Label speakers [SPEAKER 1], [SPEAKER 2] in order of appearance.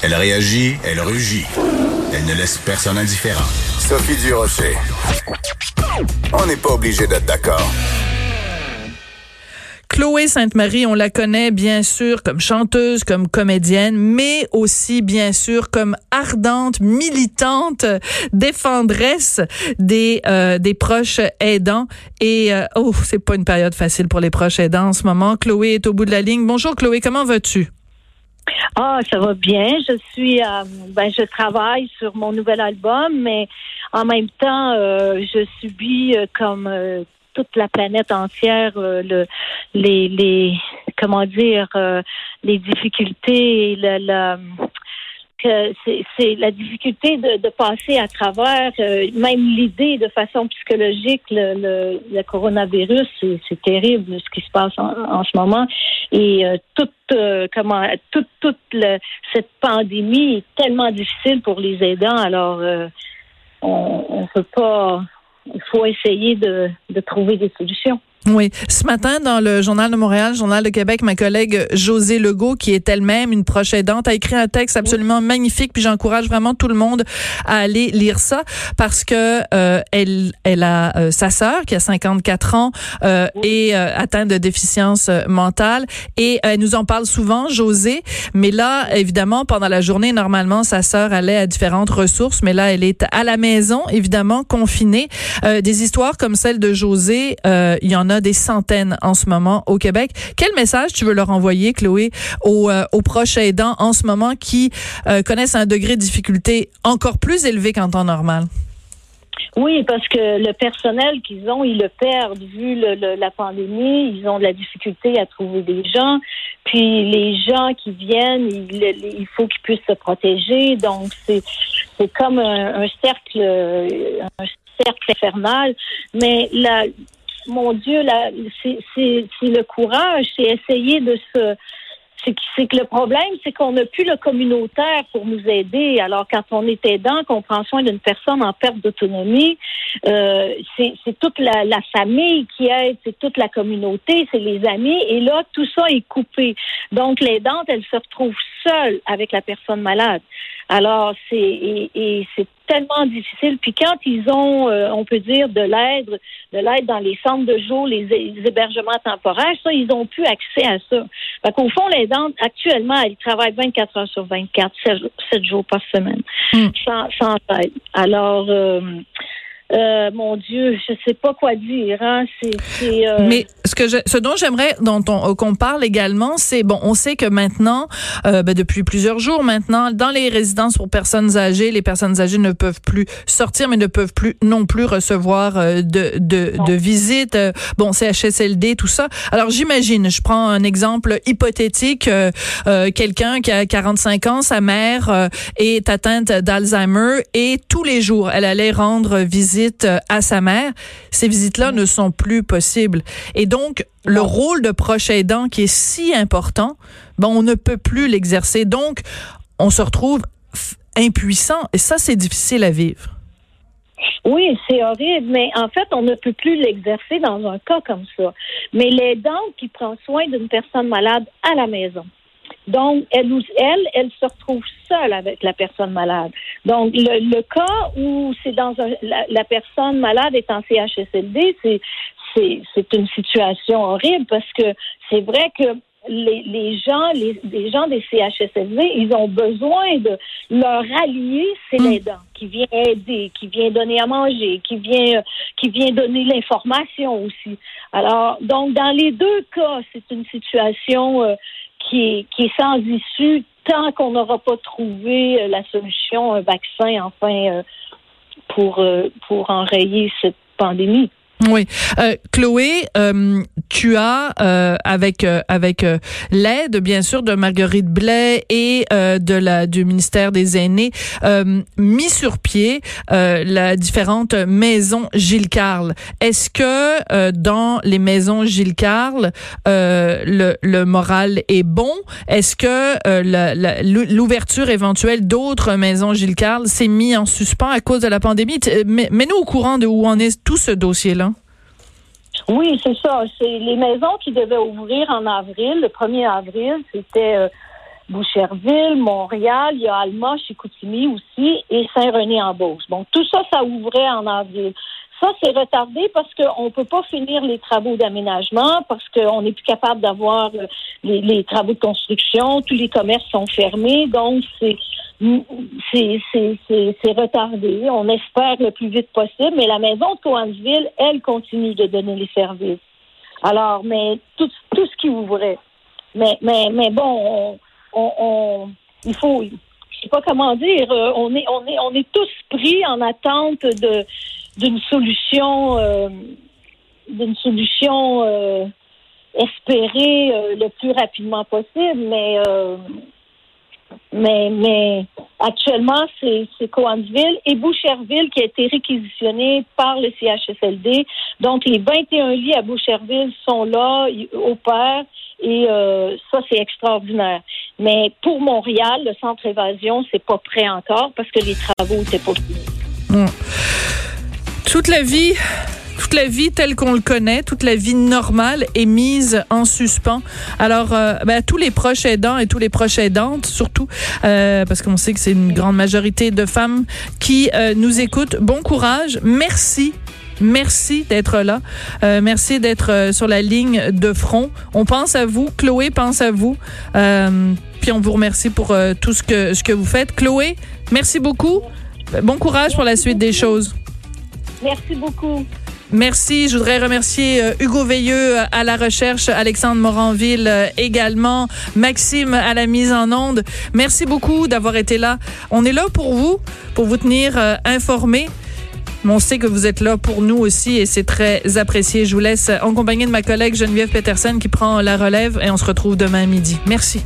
[SPEAKER 1] Elle réagit, elle rugit. Elle ne laisse personne indifférent. Sophie Durocher. On n'est pas obligé d'être d'accord.
[SPEAKER 2] Chloé Sainte-Marie, on la connaît bien sûr comme chanteuse, comme comédienne, mais aussi bien sûr comme ardente, militante, défendresse des euh, des proches aidants. Et euh, oh, c'est pas une période facile pour les proches aidants en ce moment. Chloé est au bout de la ligne. Bonjour Chloé, comment vas-tu?
[SPEAKER 3] Ah, ça va bien. Je suis, euh, ben, je travaille sur mon nouvel album, mais en même temps, euh, je subis euh, comme toute la planète entière le, les, les, comment dire, les difficultés, le, le c'est la difficulté de, passer à travers même l'idée de façon psychologique le, le, coronavirus c'est terrible ce qui se passe en, ce moment et toute comment toute toute cette pandémie est tellement difficile pour les aidants alors on, on peut pas il faut essayer de trouver des solutions.
[SPEAKER 2] Oui. Ce matin, dans le Journal de Montréal, Journal de Québec, ma collègue Josée Legault, qui est elle-même une proche aidante, a écrit un texte absolument magnifique. Puis j'encourage vraiment tout le monde à aller lire ça parce que euh, elle, elle a euh, sa sœur qui a 54 ans euh, et euh, atteinte de déficience mentale. Et elle nous en parle souvent, Josée. Mais là, évidemment, pendant la journée, normalement, sa sœur allait à différentes ressources. Mais là, elle est à la maison, évidemment, confinée. des histoires comme celle de Josée, il y en a des centaines en ce moment au Québec. Quel message tu veux leur envoyer, Chloé, aux, euh, proches aidants en ce moment qui euh, connaissent un degré de difficulté encore plus élevé qu'en temps normal?
[SPEAKER 3] Oui, parce que le personnel qu'ils ont, ils le perdent vu la pandémie. Ils ont de la difficulté à trouver des gens. Puis les gens qui viennent, il, faut qu'ils puissent se protéger. Donc c'est comme un, un cercle un cercle infernal. Mais la, mon Dieu, c'est le courage, c'est essayer de se c'est que le problème, c'est qu'on n'a plus le communautaire pour nous aider. Alors, quand on est aidant, qu'on prend soin d'une personne en perte d'autonomie, euh, c'est toute la, la, famille qui aide, c'est toute la communauté, c'est les amis. Et là, tout ça est coupé. Donc, l'aidante, elle se retrouve seule avec la personne malade. Alors, c'est et, c'est tellement difficile. Puis quand ils ont, euh, on peut dire, de l'aide, de l'aide dans les centres de jour, les, hébergements temporaires, ça, ils ont plus accès à ça. Fait qu'au fond, les dents, actuellement, elles travaillent 24 heures sur 24, 7, jours par semaine, hmm. sans, sans aide. Alors, euh, euh, mon Dieu, je sais pas quoi dire. Hein. C'est,
[SPEAKER 2] euh... Mais que je, ce dont j'aimerais dont on, qu'on parle également, c'est bon, on sait que maintenant, euh, ben, depuis plusieurs jours maintenant, dans les résidences pour personnes âgées, les personnes âgées ne peuvent plus sortir, mais ne peuvent plus non plus recevoir euh, de de, de visites. Euh, bon, CHSLD, tout ça. Alors j'imagine, je prends un exemple hypothétique, quelqu'un qui a 45 ans, sa mère est atteinte d'Alzheimer et tous les jours, elle allait rendre visite euh, à sa mère, ces visites-là ne sont plus possibles. Et donc, le rôle de proche aidant qui est si important, ben, on ne peut plus l'exercer. Donc, on se retrouve impuissant et ça, c'est difficile à vivre.
[SPEAKER 3] Oui, c'est horrible, mais en fait, on ne peut plus l'exercer dans un cas comme ça. Mais l'aidant qui prend soin d'une personne malade à la maison, donc, elle, elle, elle se retrouve seule avec la personne malade. Donc, le, cas où c'est dans un, la, personne malade est en CHSLD, c'est c'est une situation horrible parce que c'est vrai que les, les gens, les, les, gens des CHSLD, ils ont besoin de leur allier, c'est mm. l'aidant qui vient aider, qui vient donner à manger, qui vient qui vient donner l'information aussi. Alors, donc dans les deux cas, c'est une situation euh, qui est, sans issue tant qu'on n'aura pas trouvé euh, la solution, un vaccin, enfin, euh, pour, euh, pour enrayer cette pandémie.
[SPEAKER 2] Oui, euh, Chloé, euh, tu as euh, avec euh, avec l'aide bien sûr de Marguerite Blais et de la du ministère des Aînés mis sur pied la différentes maisons Gilles Carle. Est-ce que dans les maisons Gilles Carle le, le moral est bon? Est-ce que l'ouverture éventuelle d'autres maisons Gilles Carle s'est mis en suspens à cause de la pandémie? Mets-nous au courant de où en est tout ce dossier là.
[SPEAKER 3] Oui, c'est ça. C'est les maisons qui devaient ouvrir en avril, le 1er avril, c'était euh, Boucherville, Montréal, il y a Alma, Chicoutimi aussi, et Saint-René-en-Beauce. Bon, tout ça, ça ouvrait en avril. Ça, c'est retardé parce qu'on ne peut pas finir les travaux d'aménagement, parce qu'on n'est plus capable d'avoir euh, les, les, travaux de construction, tous les commerces sont fermés, donc c'est c'est retardé. On espère le plus vite possible, mais la maison de Coansville, elle continue de donner les services. Alors, mais tout, tout ce qui ouvrait. Mais, mais, mais bon, on, on, il faut, je sais pas comment dire, euh, on est, on est, on est tous pris en attente de d'une solution, euh, d'une solution euh, espérée le plus rapidement possible, mais mais, mais actuellement, c'est Coansville et Boucherville qui a été réquisitionné par le CHSLD. Donc, les 21 lits à Boucherville sont là, opèrent, et euh, ça, c'est extraordinaire. Mais pour Montréal, le centre évasion, c'est pas prêt encore parce que les travaux n'étaient pas finis.
[SPEAKER 2] Toute la vie toute la vie telle qu'on le connaît, toute la vie normale est mise en suspens. Alors, euh, ben, tous les proches aidants et tous les proches aidantes, surtout, euh, parce qu'on sait que c'est une grande majorité de femmes qui euh, nous écoutent. Bon courage. Merci Merci d'être là. Merci d'être sur la ligne de front. On pense à vous. Chloé pense à vous. Puis on vous remercie pour tout ce que, ce que vous faites. Chloé, merci beaucoup. Bon courage pour la suite des choses.
[SPEAKER 3] Merci beaucoup.
[SPEAKER 2] Merci. Je voudrais remercier euh, Hugo Veilleux euh, à la recherche, Alexandre Moranville euh, également, Maxime à la mise en onde. Merci beaucoup d'avoir été là. On est là pour vous, pour vous tenir informés. Mais on sait que vous êtes là pour nous aussi et c'est très apprécié. Je vous laisse en compagnie de ma collègue Geneviève Peterson qui prend la relève et on se retrouve demain midi. Merci.